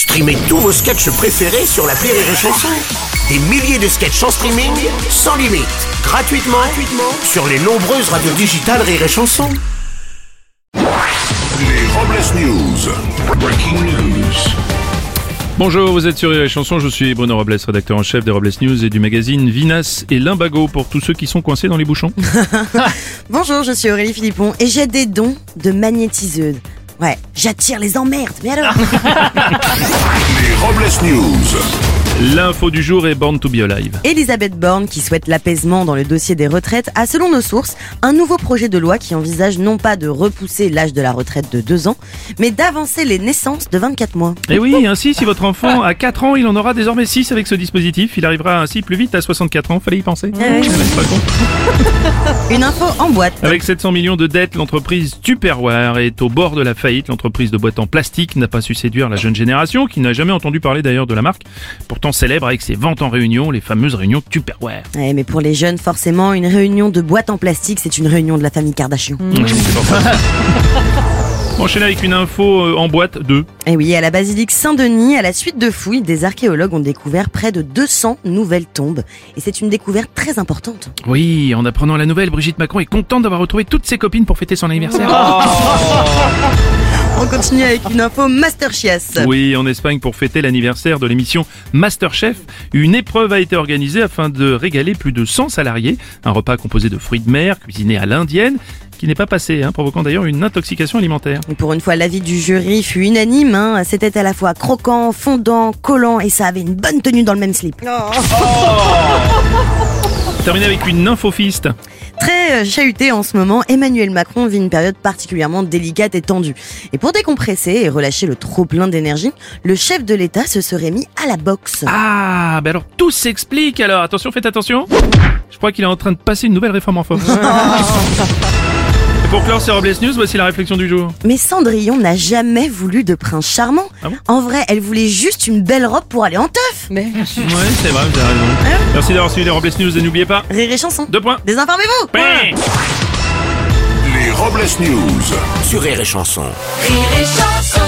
Streamez tous vos sketchs préférés sur la Rire et Chanson. Des milliers de sketchs en streaming, sans limite, gratuitement, gratuitement sur les nombreuses radios digitales Rire et Chanson. Les Robles News. Breaking news. Bonjour, vous êtes sur Rire et Chanson, je suis Bruno Robles, rédacteur en chef des Robles News et du magazine Vinas et Limbago pour tous ceux qui sont coincés dans les bouchons. Bonjour, je suis Aurélie Philippon et j'ai des dons de magnétiseuse. Ouais, j'attire les emmerdes, mais alors Les Robles News. L'info du jour est Born to be Alive. Elisabeth Borne, qui souhaite l'apaisement dans le dossier des retraites, a selon nos sources un nouveau projet de loi qui envisage non pas de repousser l'âge de la retraite de 2 ans, mais d'avancer les naissances de 24 mois. Et oui, ainsi, si votre enfant a 4 ans, il en aura désormais 6 avec ce dispositif. Il arrivera ainsi plus vite à 64 ans, fallait y penser. Ah oui. Ouais, c'est pas con. Une info en boîte. Avec 700 millions de dettes, l'entreprise Tupperware est au bord de la faillite. L'entreprise de boîtes en plastique n'a pas su séduire la jeune génération, qui n'a jamais entendu parler d'ailleurs de la marque, pourtant célèbre avec ses ventes en réunion, les fameuses réunions Tupperware. Ouais, mais pour les jeunes, forcément, une réunion de boîte en plastique, c'est une réunion de la famille Kardashian. Ouais, c'est pour ça. On enchaîne avec une info euh, en boîte de Et oui, à la basilique Saint-Denis, à la suite de fouilles, des archéologues ont découvert près de 200 nouvelles tombes. Et c'est une découverte très importante. Oui, en apprenant la nouvelle, Brigitte Macron est contente d'avoir retrouvé toutes ses copines pour fêter son anniversaire. On continue avec une info Master Chiasse. Oui, en Espagne, pour fêter l'anniversaire de l'émission Masterchef, une épreuve a été organisée afin de régaler plus de 100 salariés. Un repas composé de fruits de mer, cuisiné à l'indienne, qui n'est pas passé, hein, provoquant d'ailleurs une intoxication alimentaire. Et Pour une fois, l'avis du jury fut unanime. hein. C'était à la fois croquant, fondant, collant et ça avait une bonne tenue dans le même slip. Terminé avec une infofiste. Très euh, chahuté en ce moment, Emmanuel Macron vit une période particulièrement délicate et tendue. Et pour décompresser et relâcher le trop plein d'énergie, le chef de l'État se serait mis à la boxe. Ah, ben alors tout s'explique alors. Attention, faites attention. Je crois qu'il est en train de passer une nouvelle réforme en force. Pour clore ces Robles News, voici la réflexion du jour. Mais Cendrillon n'a jamais voulu de prince charmant. Ah bon en vrai, elle voulait juste une belle robe pour aller en teuf. Mais Ouais, c'est vrai, vous avez raison. Merci d'avoir suivi les Robles News et n'oubliez pas. rire et chanson. Deux points. Désinformez-vous. Ouais. Les Robles News. Sur Rire et Chanson. Rire et chanson